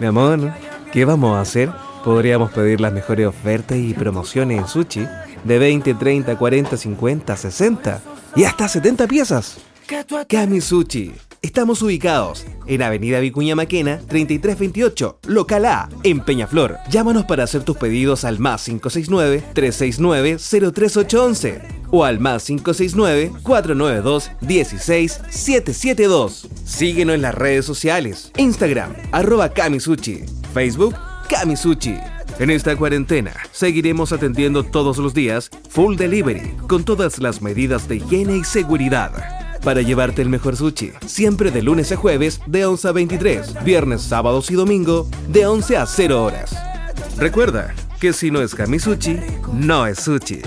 Mi amor, ¿qué vamos a hacer? Podríamos pedir las mejores ofertas y promociones en sushi de 20, 30, 40, 50, 60 y hasta 70 piezas. Kami Sushi. Estamos ubicados en Avenida Vicuña Maquena, 3328, Local A, en Peñaflor. Llámanos para hacer tus pedidos al más 569-369-03811 o al más 569-492-16772. Síguenos en las redes sociales, Instagram, arroba Kamisuchi, Facebook, Kamisuchi. En esta cuarentena seguiremos atendiendo todos los días full delivery con todas las medidas de higiene y seguridad para llevarte el mejor sushi. Siempre de lunes a jueves de 11 a 23, viernes, sábados y domingo de 11 a 0 horas. Recuerda que si no es Kamisuchi, no es sushi.